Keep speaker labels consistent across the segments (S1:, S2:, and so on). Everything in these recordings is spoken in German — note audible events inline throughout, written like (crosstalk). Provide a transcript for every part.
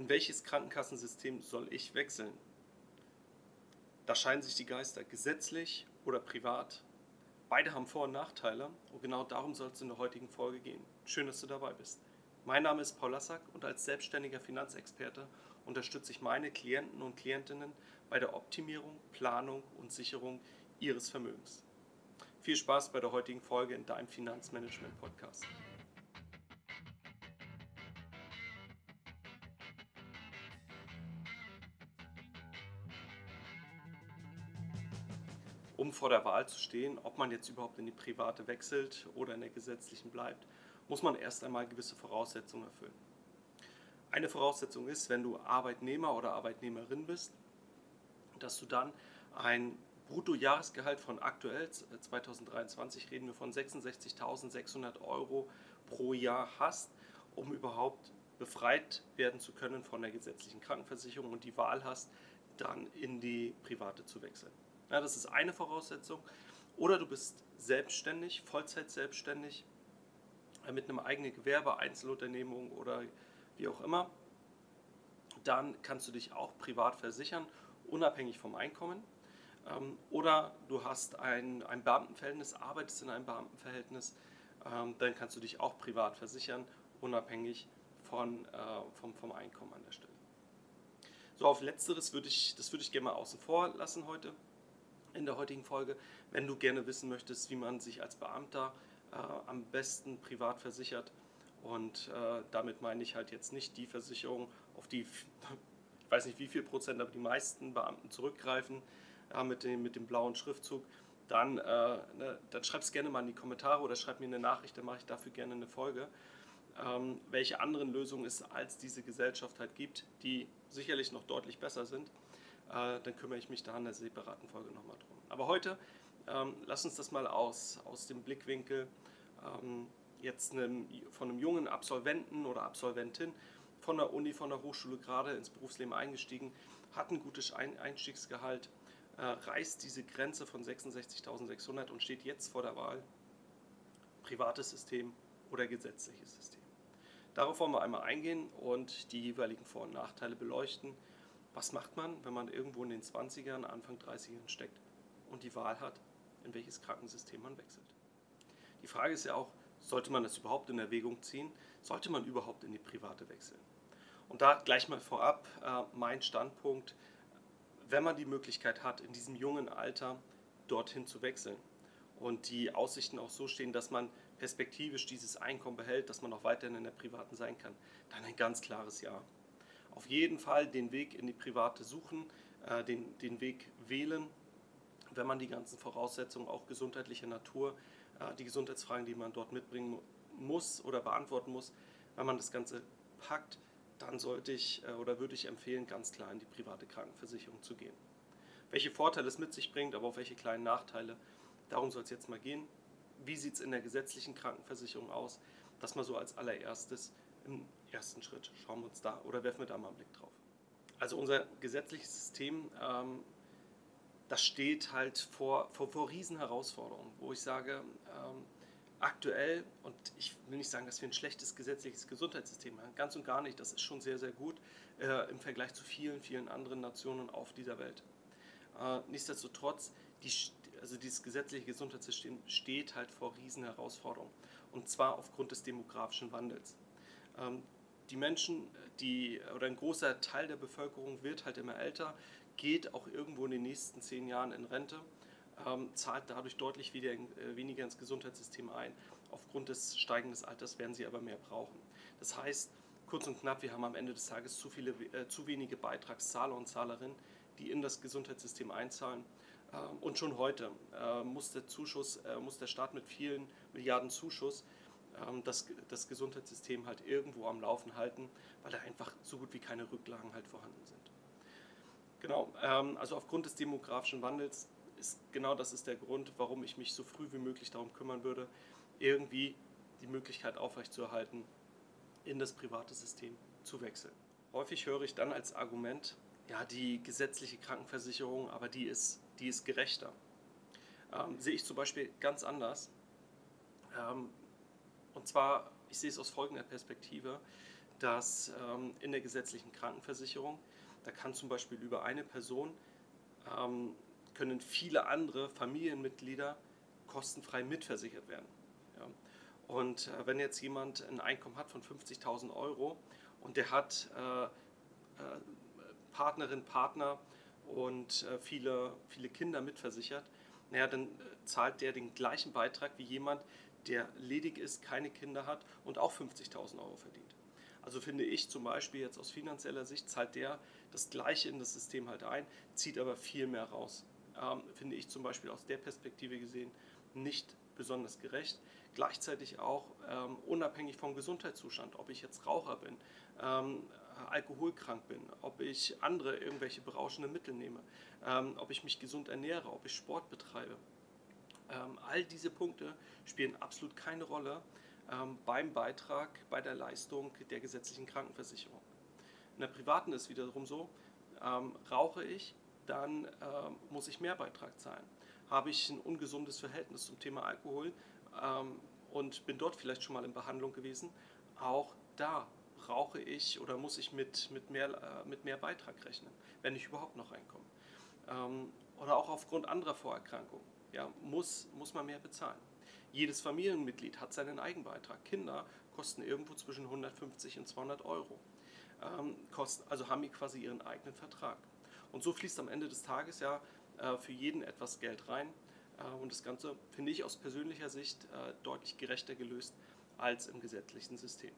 S1: In welches Krankenkassensystem soll ich wechseln? Da scheiden sich die Geister, gesetzlich oder privat. Beide haben Vor- und Nachteile und genau darum soll es in der heutigen Folge gehen. Schön, dass du dabei bist. Mein Name ist Paul Lassack und als selbstständiger Finanzexperte unterstütze ich meine Klienten und Klientinnen bei der Optimierung, Planung und Sicherung ihres Vermögens. Viel Spaß bei der heutigen Folge in deinem Finanzmanagement Vor der Wahl zu stehen, ob man jetzt überhaupt in die private wechselt oder in der gesetzlichen bleibt, muss man erst einmal gewisse Voraussetzungen erfüllen. Eine Voraussetzung ist, wenn du Arbeitnehmer oder Arbeitnehmerin bist, dass du dann ein Bruttojahresgehalt von aktuell 2023 reden wir von 66.600 Euro pro Jahr hast, um überhaupt befreit werden zu können von der gesetzlichen Krankenversicherung und die Wahl hast, dann in die private zu wechseln. Ja, das ist eine Voraussetzung. Oder du bist selbstständig, Vollzeit selbstständig, äh, mit einem eigenen Gewerbe, Einzelunternehmung oder wie auch immer. Dann kannst du dich auch privat versichern, unabhängig vom Einkommen. Ähm, oder du hast ein, ein Beamtenverhältnis, arbeitest in einem Beamtenverhältnis, ähm, dann kannst du dich auch privat versichern, unabhängig von, äh, vom, vom Einkommen an der Stelle. So, auf letzteres würde ich, das würde ich gerne mal außen vor lassen heute, in der heutigen Folge. Wenn du gerne wissen möchtest, wie man sich als Beamter äh, am besten privat versichert, und äh, damit meine ich halt jetzt nicht die Versicherung, auf die, (laughs) ich weiß nicht wie viel Prozent, aber die meisten Beamten zurückgreifen, ja, mit, dem, mit dem blauen Schriftzug, dann, äh, ne, dann schreib es gerne mal in die Kommentare oder schreib mir eine Nachricht, dann mache ich dafür gerne eine Folge. Ähm, welche anderen Lösungen es als diese Gesellschaft halt gibt, die sicherlich noch deutlich besser sind, äh, dann kümmere ich mich da in der separaten Folge nochmal drum. Aber heute ähm, lass uns das mal aus, aus dem Blickwinkel ähm, jetzt einem, von einem jungen Absolventen oder Absolventin von der Uni, von der Hochschule gerade ins Berufsleben eingestiegen, hat ein gutes Einstiegsgehalt, äh, reißt diese Grenze von 66.600 und steht jetzt vor der Wahl, privates System oder gesetzliches System. Darauf wollen wir einmal eingehen und die jeweiligen Vor- und Nachteile beleuchten. Was macht man, wenn man irgendwo in den 20ern, Anfang 30ern steckt und die Wahl hat, in welches Krankensystem man wechselt? Die Frage ist ja auch, sollte man das überhaupt in Erwägung ziehen? Sollte man überhaupt in die private wechseln? Und da gleich mal vorab äh, mein Standpunkt, wenn man die Möglichkeit hat, in diesem jungen Alter dorthin zu wechseln und die Aussichten auch so stehen, dass man perspektivisch dieses Einkommen behält, dass man auch weiterhin in der privaten sein kann, dann ein ganz klares Ja. Auf jeden Fall den Weg in die private suchen, äh, den, den Weg wählen, wenn man die ganzen Voraussetzungen auch gesundheitlicher Natur die Gesundheitsfragen, die man dort mitbringen muss oder beantworten muss, wenn man das Ganze packt, dann sollte ich äh, oder würde ich empfehlen, ganz klar in die private Krankenversicherung zu gehen. Welche Vorteile es mit sich bringt, aber auch welche kleinen Nachteile, darum soll es jetzt mal gehen. Wie sieht es in der gesetzlichen Krankenversicherung aus? Das mal so als allererstes im ersten Schritt. Schauen wir uns da oder werfen wir da mal einen Blick drauf. Also unser gesetzliches System ähm, das steht halt vor, vor, vor Riesenherausforderungen, wo ich sage, ähm, aktuell, und ich will nicht sagen, dass wir ein schlechtes gesetzliches Gesundheitssystem haben, ganz und gar nicht, das ist schon sehr, sehr gut äh, im Vergleich zu vielen, vielen anderen Nationen auf dieser Welt. Äh, nichtsdestotrotz, die, also dieses gesetzliche Gesundheitssystem steht halt vor Riesenherausforderungen, und zwar aufgrund des demografischen Wandels. Ähm, die Menschen, die, oder ein großer Teil der Bevölkerung wird halt immer älter, geht auch irgendwo in den nächsten zehn Jahren in Rente, ähm, zahlt dadurch deutlich wieder, äh, weniger ins Gesundheitssystem ein. Aufgrund des steigenden Alters werden sie aber mehr brauchen. Das heißt, kurz und knapp, wir haben am Ende des Tages zu, viele, äh, zu wenige Beitragszahler und Zahlerinnen, die in das Gesundheitssystem einzahlen. Ähm, und schon heute äh, muss der Zuschuss, äh, muss der Staat mit vielen Milliarden Zuschuss ähm, das, das Gesundheitssystem halt irgendwo am Laufen halten, weil da einfach so gut wie keine Rücklagen halt vorhanden sind. Genau, ähm, also aufgrund des demografischen Wandels ist genau das ist der Grund, warum ich mich so früh wie möglich darum kümmern würde, irgendwie die Möglichkeit aufrechtzuerhalten, in das private System zu wechseln. Häufig höre ich dann als Argument, ja, die gesetzliche Krankenversicherung, aber die ist, die ist gerechter. Ähm, sehe ich zum Beispiel ganz anders. Ähm, und zwar, ich sehe es aus folgender Perspektive. dass ähm, in der gesetzlichen Krankenversicherung, da kann zum Beispiel über eine Person, ähm, können viele andere Familienmitglieder kostenfrei mitversichert werden. Ja. Und äh, wenn jetzt jemand ein Einkommen hat von 50.000 Euro und der hat äh, äh, Partnerin, Partner und äh, viele, viele Kinder mitversichert, naja, dann äh, zahlt der den gleichen Beitrag wie jemand, der ledig ist, keine Kinder hat und auch 50.000 Euro verdient. Also finde ich zum Beispiel jetzt aus finanzieller Sicht zahlt der das Gleiche in das System halt ein, zieht aber viel mehr raus. Ähm, finde ich zum Beispiel aus der Perspektive gesehen nicht besonders gerecht. Gleichzeitig auch ähm, unabhängig vom Gesundheitszustand, ob ich jetzt Raucher bin, ähm, alkoholkrank bin, ob ich andere irgendwelche berauschende Mittel nehme, ähm, ob ich mich gesund ernähre, ob ich Sport betreibe. Ähm, all diese Punkte spielen absolut keine Rolle ähm, beim Beitrag, bei der Leistung der gesetzlichen Krankenversicherung. In der privaten ist es wiederum so, ähm, rauche ich, dann muss ich mehr Beitrag zahlen. Habe ich ein ungesundes Verhältnis zum Thema Alkohol und bin dort vielleicht schon mal in Behandlung gewesen, auch da brauche ich oder muss ich mit, mit, mehr, äh, mit mehr Beitrag rechnen, wenn ich überhaupt noch reinkomme. Oder auch aufgrund anderer Vorerkrankungen ja, muss, muss man mehr bezahlen. Jedes Familienmitglied hat seinen Eigenbeitrag. Kinder kosten irgendwo zwischen 150 und 200 Euro. Ähm, kosten, also haben die quasi ihren eigenen Vertrag. Und so fließt am Ende des Tages ja äh, für jeden etwas Geld rein. Äh, und das Ganze finde ich aus persönlicher Sicht äh, deutlich gerechter gelöst als im gesetzlichen System.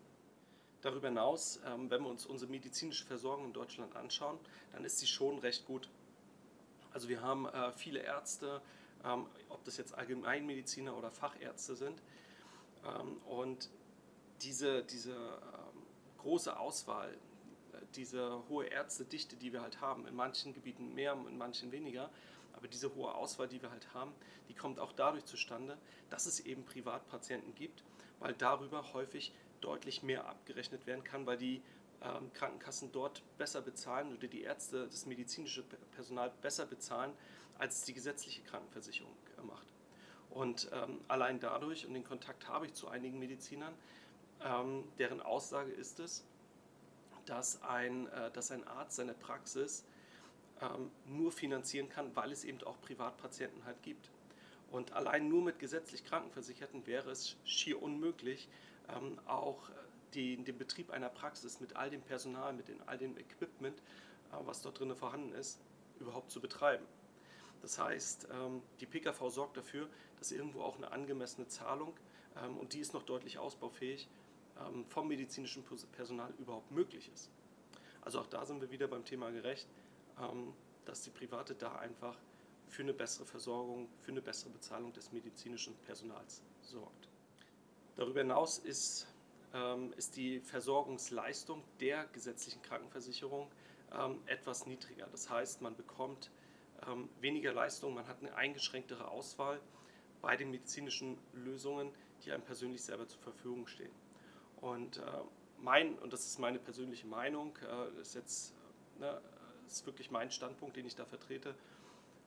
S1: Darüber hinaus, ähm, wenn wir uns unsere medizinische Versorgung in Deutschland anschauen, dann ist sie schon recht gut. Also wir haben äh, viele Ärzte, ähm, ob das jetzt Allgemeinmediziner oder Fachärzte sind. Ähm, und diese, diese ähm, große Auswahl, äh, diese hohe Ärztedichte, die wir halt haben, in manchen Gebieten mehr, in manchen weniger, aber diese hohe Auswahl, die wir halt haben, die kommt auch dadurch zustande, dass es eben Privatpatienten gibt, weil darüber häufig deutlich mehr abgerechnet werden kann, weil die ähm, Krankenkassen dort besser bezahlen oder die Ärzte, das medizinische Personal besser bezahlen, als die gesetzliche Krankenversicherung äh, macht. Und ähm, allein dadurch, und den Kontakt habe ich zu einigen Medizinern, ähm, deren Aussage ist es, dass ein, äh, dass ein Arzt seine Praxis ähm, nur finanzieren kann, weil es eben auch Privatpatienten halt gibt. Und allein nur mit gesetzlich Krankenversicherten wäre es schier unmöglich, ähm, auch die, den Betrieb einer Praxis mit all dem Personal, mit den, all dem Equipment, äh, was dort drin vorhanden ist, überhaupt zu betreiben. Das heißt, ähm, die PKV sorgt dafür, dass irgendwo auch eine angemessene Zahlung, ähm, und die ist noch deutlich ausbaufähig, ähm, vom medizinischen Personal überhaupt möglich ist. Also auch da sind wir wieder beim Thema gerecht, dass die Private da einfach für eine bessere Versorgung, für eine bessere Bezahlung des medizinischen Personals sorgt. Darüber hinaus ist, ist die Versorgungsleistung der gesetzlichen Krankenversicherung etwas niedriger. Das heißt, man bekommt ähm, weniger Leistung, man hat eine eingeschränktere Auswahl bei den medizinischen Lösungen, die einem persönlich selber zur Verfügung stehen. Und äh, mein, und das ist meine persönliche Meinung, äh, ist jetzt ne, ist wirklich mein Standpunkt, den ich da vertrete,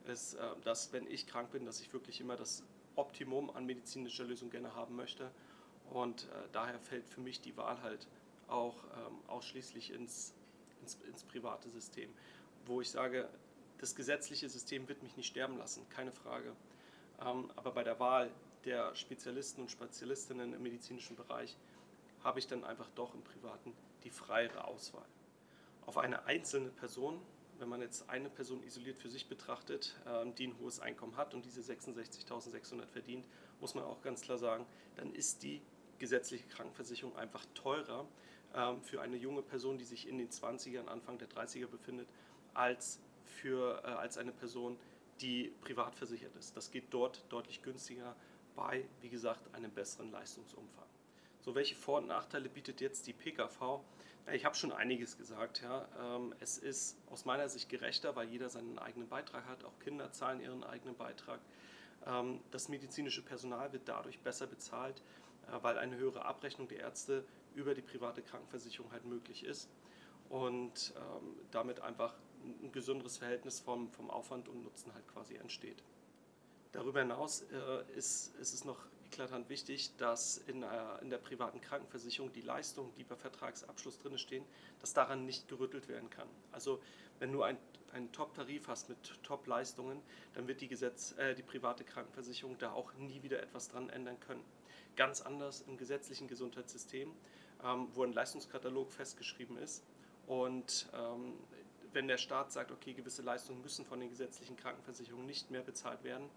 S1: ist, äh, dass wenn ich krank bin, dass ich wirklich immer das Optimum an medizinischer Lösung gerne haben möchte. Und äh, daher fällt für mich die Wahl halt auch ähm, ausschließlich ins, ins, ins private System, wo ich sage, das gesetzliche System wird mich nicht sterben lassen, keine Frage. Ähm, aber bei der Wahl der Spezialisten und Spezialistinnen im medizinischen Bereich habe ich dann einfach doch im Privaten die freiere Auswahl. Auf eine einzelne Person, wenn man jetzt eine Person isoliert für sich betrachtet, ähm, die ein hohes Einkommen hat und diese 66.600 verdient, muss man auch ganz klar sagen, dann ist die gesetzliche Krankenversicherung einfach teurer ähm, für eine junge Person, die sich in den 20ern, Anfang der 30er befindet, als für, äh, als eine Person, die privat versichert ist. Das geht dort deutlich günstiger bei, wie gesagt, einem besseren Leistungsumfang. So, welche Vor- und Nachteile bietet jetzt die PKV? Ich habe schon einiges gesagt. Ja. Ähm, es ist aus meiner Sicht gerechter, weil jeder seinen eigenen Beitrag hat. Auch Kinder zahlen ihren eigenen Beitrag. Ähm, das medizinische Personal wird dadurch besser bezahlt, weil eine höhere Abrechnung der Ärzte über die private Krankenversicherung halt möglich ist und ähm, damit einfach ein gesünderes Verhältnis vom, vom Aufwand und Nutzen halt quasi entsteht. Darüber hinaus äh, ist, ist es noch eklatant wichtig, dass in, äh, in der privaten Krankenversicherung die Leistungen, die bei Vertragsabschluss drin stehen, dass daran nicht gerüttelt werden kann. Also wenn du ein, einen Top-Tarif hast mit Top-Leistungen, dann wird die, Gesetz, äh, die private Krankenversicherung da auch nie wieder etwas dran ändern können. Ganz anders im gesetzlichen Gesundheitssystem, ähm, wo ein Leistungskatalog festgeschrieben ist. Und ähm, wenn der Staat sagt, okay, gewisse Leistungen müssen von den gesetzlichen Krankenversicherungen nicht mehr bezahlt werden,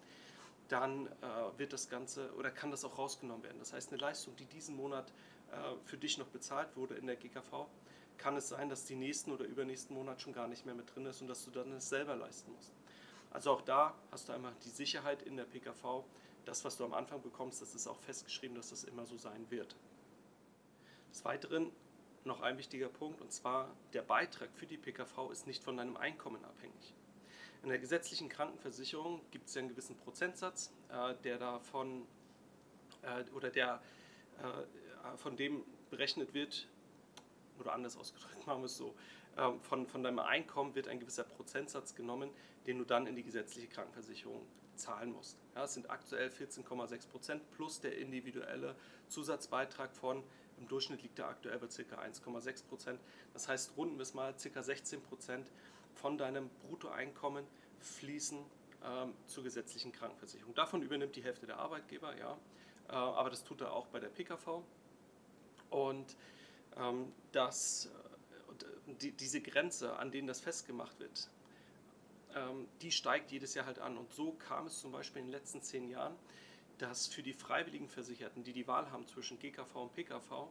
S1: dann äh, wird das Ganze oder kann das auch rausgenommen werden. Das heißt, eine Leistung, die diesen Monat äh, für dich noch bezahlt wurde in der GKV, kann es sein, dass die nächsten oder übernächsten Monat schon gar nicht mehr mit drin ist und dass du dann es selber leisten musst. Also auch da hast du einmal die Sicherheit in der PKV, das, was du am Anfang bekommst, das ist auch festgeschrieben, dass das immer so sein wird. Des Weiteren noch ein wichtiger Punkt, und zwar der Beitrag für die PKV ist nicht von deinem Einkommen abhängig. In der gesetzlichen Krankenversicherung gibt es ja einen gewissen Prozentsatz, äh, der davon äh, oder der äh, von dem berechnet wird, oder anders ausgedrückt, (laughs) machen wir es so, ähm, von, von deinem Einkommen wird ein gewisser Prozentsatz genommen, den du dann in die gesetzliche Krankenversicherung zahlen musst. Ja, es sind aktuell 14,6 Prozent plus der individuelle Zusatzbeitrag von, im Durchschnitt liegt er aktuell bei ca. 1,6 Prozent. Das heißt, runden wir es mal, ca. 16 Prozent von deinem Bruttoeinkommen fließen ähm, zur gesetzlichen Krankenversicherung. Davon übernimmt die Hälfte der Arbeitgeber, ja, äh, aber das tut er auch bei der PKV. Und ähm, dass äh, die, diese Grenze, an denen das festgemacht wird, die steigt jedes Jahr halt an. Und so kam es zum Beispiel in den letzten zehn Jahren, dass für die freiwilligen Versicherten, die die Wahl haben zwischen GKV und PKV,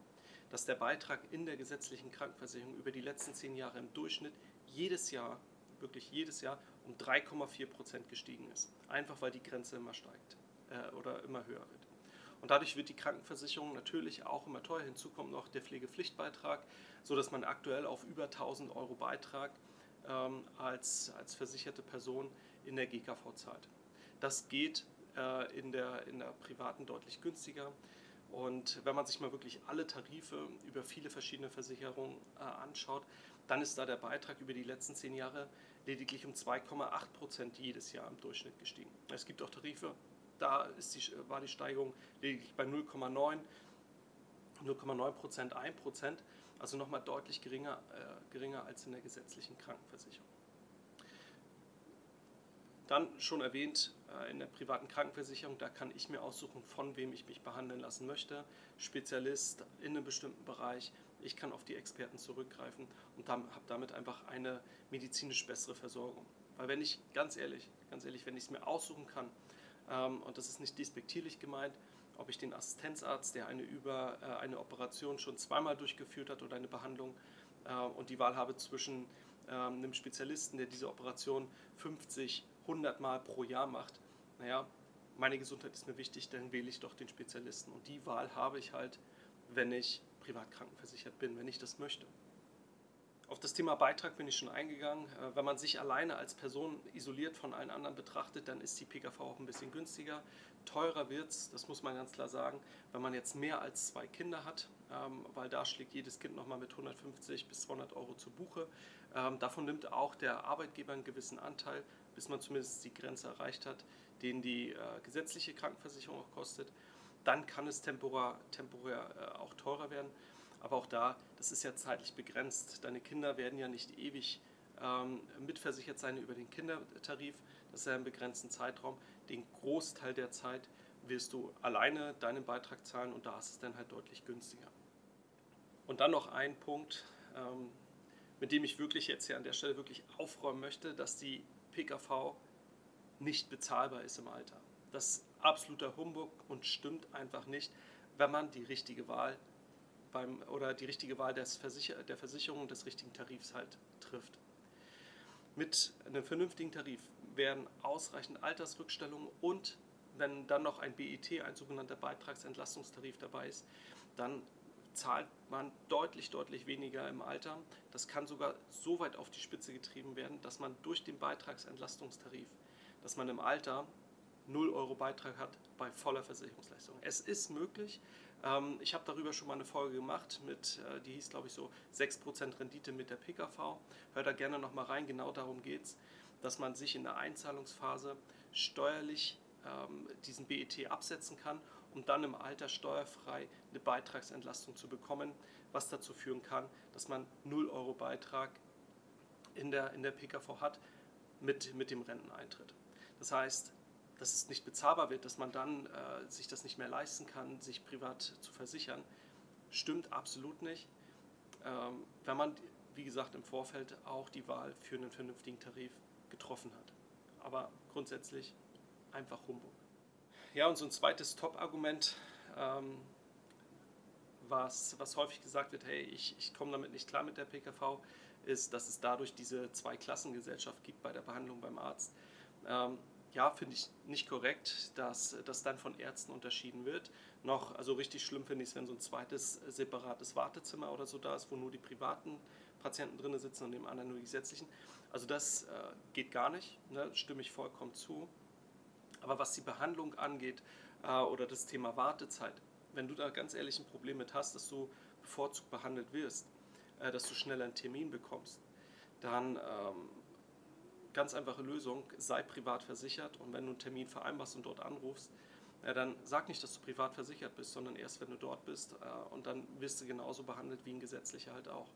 S1: dass der Beitrag in der gesetzlichen Krankenversicherung über die letzten zehn Jahre im Durchschnitt jedes Jahr, wirklich jedes Jahr, um 3,4 Prozent gestiegen ist. Einfach weil die Grenze immer steigt äh, oder immer höher wird. Und dadurch wird die Krankenversicherung natürlich auch immer teuer. Hinzu kommt noch der Pflegepflichtbeitrag, sodass man aktuell auf über 1000 Euro Beitrag ähm, als, als versicherte Person in der GKV zahlt. Das geht äh, in, der, in der privaten deutlich günstiger. Und wenn man sich mal wirklich alle Tarife über viele verschiedene Versicherungen äh, anschaut, dann ist da der Beitrag über die letzten zehn Jahre lediglich um 2,8 Prozent jedes Jahr im Durchschnitt gestiegen. Es gibt auch Tarife, da ist die, war die Steigerung lediglich bei 0,9, 0,9 Prozent, 1 Prozent, also nochmal deutlich geringer, äh, geringer als in der gesetzlichen Krankenversicherung. Dann schon erwähnt, äh, in der privaten Krankenversicherung, da kann ich mir aussuchen, von wem ich mich behandeln lassen möchte. Spezialist in einem bestimmten Bereich. Ich kann auf die Experten zurückgreifen und habe damit einfach eine medizinisch bessere Versorgung. Weil wenn ich, ganz ehrlich, ganz ehrlich, wenn ich es mir aussuchen kann, ähm, und das ist nicht despektierlich gemeint, ob ich den Assistenzarzt, der eine, über, äh, eine Operation schon zweimal durchgeführt hat oder eine Behandlung äh, und die Wahl habe zwischen ähm, einem Spezialisten, der diese Operation 50, 100 Mal pro Jahr macht, naja, meine Gesundheit ist mir wichtig, dann wähle ich doch den Spezialisten. Und die Wahl habe ich halt, wenn ich privat krankenversichert bin, wenn ich das möchte. Auf das Thema Beitrag bin ich schon eingegangen. Äh, wenn man sich alleine als Person isoliert von allen anderen betrachtet, dann ist die PKV auch ein bisschen günstiger. Teurer wird es, das muss man ganz klar sagen, wenn man jetzt mehr als zwei Kinder hat, ähm, weil da schlägt jedes Kind nochmal mit 150 bis 200 Euro zu Buche. Ähm, davon nimmt auch der Arbeitgeber einen gewissen Anteil, bis man zumindest die Grenze erreicht hat, den die äh, gesetzliche Krankenversicherung auch kostet. Dann kann es temporär, temporär äh, auch teurer werden. Aber auch da, das ist ja zeitlich begrenzt. Deine Kinder werden ja nicht ewig ähm, mitversichert sein über den Kindertarif. Das ist ja ein begrenzten Zeitraum. Den Großteil der Zeit wirst du alleine deinen Beitrag zahlen und da ist es dann halt deutlich günstiger. Und dann noch ein Punkt, ähm, mit dem ich wirklich jetzt hier an der Stelle wirklich aufräumen möchte, dass die PKV nicht bezahlbar ist im Alter. Das ist absoluter Humbug und stimmt einfach nicht, wenn man die richtige Wahl beim, oder die richtige Wahl des Versicher der Versicherung des richtigen Tarifs halt trifft. Mit einem vernünftigen Tarif werden ausreichend Altersrückstellungen und wenn dann noch ein BET, ein sogenannter Beitragsentlastungstarif dabei ist, dann zahlt man deutlich, deutlich weniger im Alter. Das kann sogar so weit auf die Spitze getrieben werden, dass man durch den Beitragsentlastungstarif, dass man im Alter 0 Euro Beitrag hat bei voller Versicherungsleistung. Es ist möglich, ähm, ich habe darüber schon mal eine Folge gemacht, mit, äh, die hieß, glaube ich, so 6% Rendite mit der PKV. Hör da gerne nochmal rein, genau darum geht es, dass man sich in der Einzahlungsphase steuerlich ähm, diesen BET absetzen kann, um dann im Alter steuerfrei eine Beitragsentlastung zu bekommen, was dazu führen kann, dass man 0 Euro Beitrag in der, in der PKV hat mit, mit dem Renteneintritt. Das heißt, dass es nicht bezahlbar wird, dass man dann äh, sich das nicht mehr leisten kann, sich privat zu versichern, stimmt absolut nicht. Ähm, wenn man, wie gesagt, im Vorfeld auch die Wahl für einen vernünftigen Tarif getroffen hat. Aber grundsätzlich einfach Humbug. Ja, und so ein zweites Top-Argument, ähm, was, was häufig gesagt wird, hey, ich, ich komme damit nicht klar mit der PKV, ist, dass es dadurch diese Zweiklassengesellschaft gibt bei der Behandlung beim Arzt. Ähm, ja, finde ich nicht korrekt, dass das dann von Ärzten unterschieden wird. Noch, also richtig schlimm finde ich es, wenn so ein zweites separates Wartezimmer oder so da ist, wo nur die privaten Patienten drin sitzen und dem anderen nur die gesetzlichen. Also das äh, geht gar nicht, ne, stimme ich vollkommen zu. Aber was die Behandlung angeht äh, oder das Thema Wartezeit, wenn du da ganz ehrlich ein Problem mit hast, dass du bevorzugt behandelt wirst, äh, dass du schneller einen Termin bekommst, dann ähm, ganz einfache Lösung, sei privat versichert und wenn du einen Termin vereinbarst und dort anrufst, ja, dann sag nicht, dass du privat versichert bist, sondern erst, wenn du dort bist äh, und dann wirst du genauso behandelt wie ein gesetzlicher halt auch.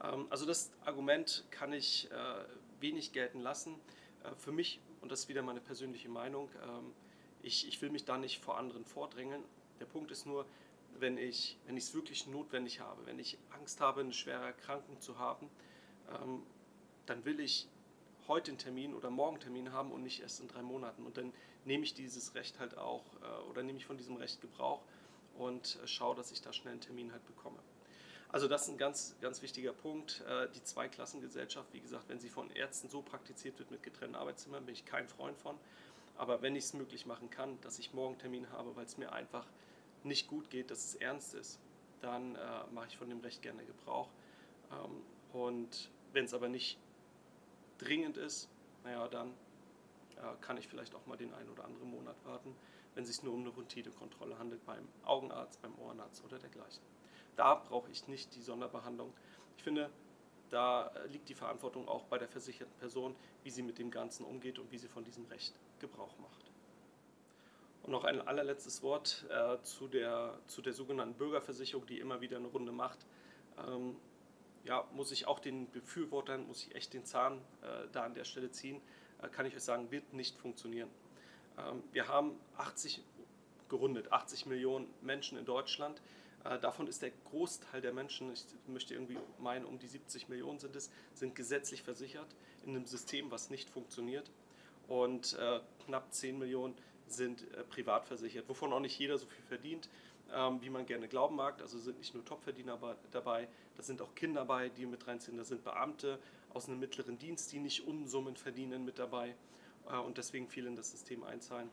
S1: Ähm, also das Argument kann ich äh, wenig gelten lassen. Äh, für mich, und das ist wieder meine persönliche Meinung, ähm, ich, ich will mich da nicht vor anderen vordrängeln. Der Punkt ist nur, wenn ich es wirklich notwendig habe, wenn ich Angst habe, eine schwere Erkrankung zu haben, ähm, dann will ich heute einen Termin oder morgen einen Termin haben und nicht erst in drei Monaten. Und dann nehme ich dieses Recht halt auch äh, oder nehme ich von diesem Recht Gebrauch und äh, schaue, dass ich da schnell einen Termin halt bekomme. Also das ist ein ganz, ganz wichtiger Punkt. Äh, die Zweiklassengesellschaft, wie gesagt, wenn sie von Ärzten so praktiziert wird mit getrennten Arbeitszimmern, bin ich kein Freund von. Aber wenn ich es möglich machen kann, dass ich morgen einen Termin habe, weil es mir einfach nicht gut geht, dass es ernst ist, dann äh, mache ich von dem Recht gerne Gebrauch. Ähm, und wenn es aber nicht dringend ist, naja, dann äh, kann ich vielleicht auch mal den einen oder anderen Monat warten, wenn es sich nur um eine Routinekontrolle handelt beim Augenarzt, beim Ohrenarzt oder dergleichen. Da brauche ich nicht die Sonderbehandlung. Ich finde, da äh, liegt die Verantwortung auch bei der versicherten Person, wie sie mit dem Ganzen umgeht und wie sie von diesem Recht Gebrauch macht. Und noch ein allerletztes Wort äh, zu, der, zu der sogenannten Bürgerversicherung, die immer wieder eine Runde macht. Ähm, ja, muss ich auch den Befürwortern, muss ich echt den Zahn äh, da an der Stelle ziehen, äh, kann ich euch sagen, wird nicht funktionieren. Ähm, wir haben 80, gerundet, 80 Millionen Menschen in Deutschland. Äh, davon ist der Großteil der Menschen, ich möchte irgendwie meinen, um die 70 Millionen sind es, sind gesetzlich versichert in einem System, was nicht funktioniert. Und äh, knapp 10 Millionen sind äh, privat versichert, wovon auch nicht jeder so viel verdient ähm, wie man gerne glauben mag. Also sind nicht nur Topverdiener dabei, da sind auch Kinder dabei, die mit reinziehen, da sind Beamte aus einem mittleren Dienst, die nicht Unsummen verdienen, mit dabei äh, und deswegen viel in das System einzahlen.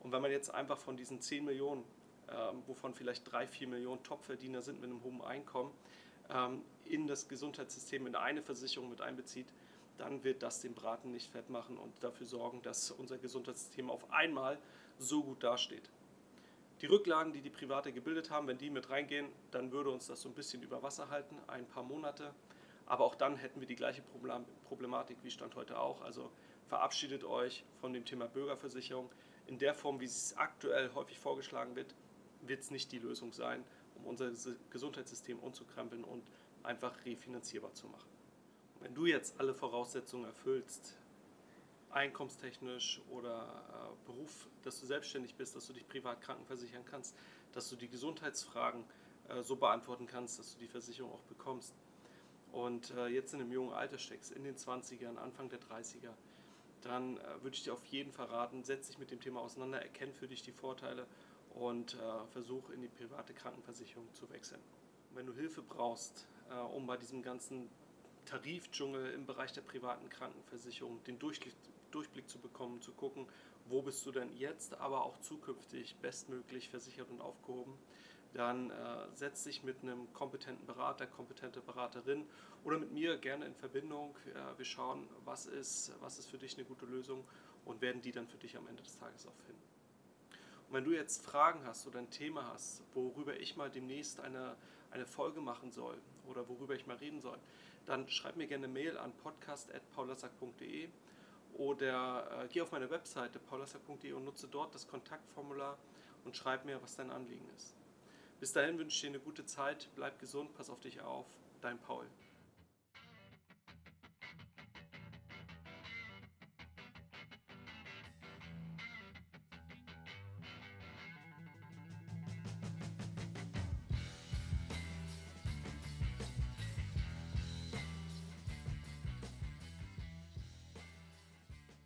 S1: Und wenn man jetzt einfach von diesen 10 Millionen, äh, wovon vielleicht 3, 4 Millionen Topverdiener sind mit einem hohen Einkommen, ähm, in das Gesundheitssystem, in eine Versicherung mit einbezieht, dann wird das den Braten nicht fett machen und dafür sorgen, dass unser Gesundheitssystem auf einmal so gut dasteht. Die Rücklagen, die die Private gebildet haben, wenn die mit reingehen, dann würde uns das so ein bisschen über Wasser halten, ein paar Monate. Aber auch dann hätten wir die gleiche Problematik wie Stand heute auch. Also verabschiedet euch von dem Thema Bürgerversicherung. In der Form, wie es aktuell häufig vorgeschlagen wird, wird es nicht die Lösung sein, um unser Gesundheitssystem umzukrempeln und einfach refinanzierbar zu machen. wenn du jetzt alle Voraussetzungen erfüllst, einkommenstechnisch oder äh, Beruf, dass du selbstständig bist, dass du dich privat krankenversichern kannst, dass du die Gesundheitsfragen äh, so beantworten kannst, dass du die Versicherung auch bekommst. Und äh, jetzt in einem jungen Alter steckst, in den 20ern, Anfang der 30er, dann äh, würde ich dir auf jeden Fall raten, setz dich mit dem Thema auseinander, erkenn für dich die Vorteile und äh, versuch in die private Krankenversicherung zu wechseln. Wenn du Hilfe brauchst, äh, um bei diesem ganzen Tarifdschungel im Bereich der privaten Krankenversicherung den Durchblick Durchblick zu bekommen, zu gucken, wo bist du denn jetzt, aber auch zukünftig bestmöglich versichert und aufgehoben, dann äh, setz dich mit einem kompetenten Berater, kompetente Beraterin oder mit mir gerne in Verbindung. Äh, wir schauen, was ist, was ist für dich eine gute Lösung und werden die dann für dich am Ende des Tages auch finden. Und wenn du jetzt Fragen hast oder ein Thema hast, worüber ich mal demnächst eine, eine Folge machen soll oder worüber ich mal reden soll, dann schreib mir gerne eine Mail an podcast.paulasack.de oder äh, geh auf meine Webseite paulasack.de und nutze dort das Kontaktformular und schreib mir, was dein Anliegen ist. Bis dahin wünsche ich dir eine gute Zeit, bleib gesund, pass auf dich auf, dein Paul.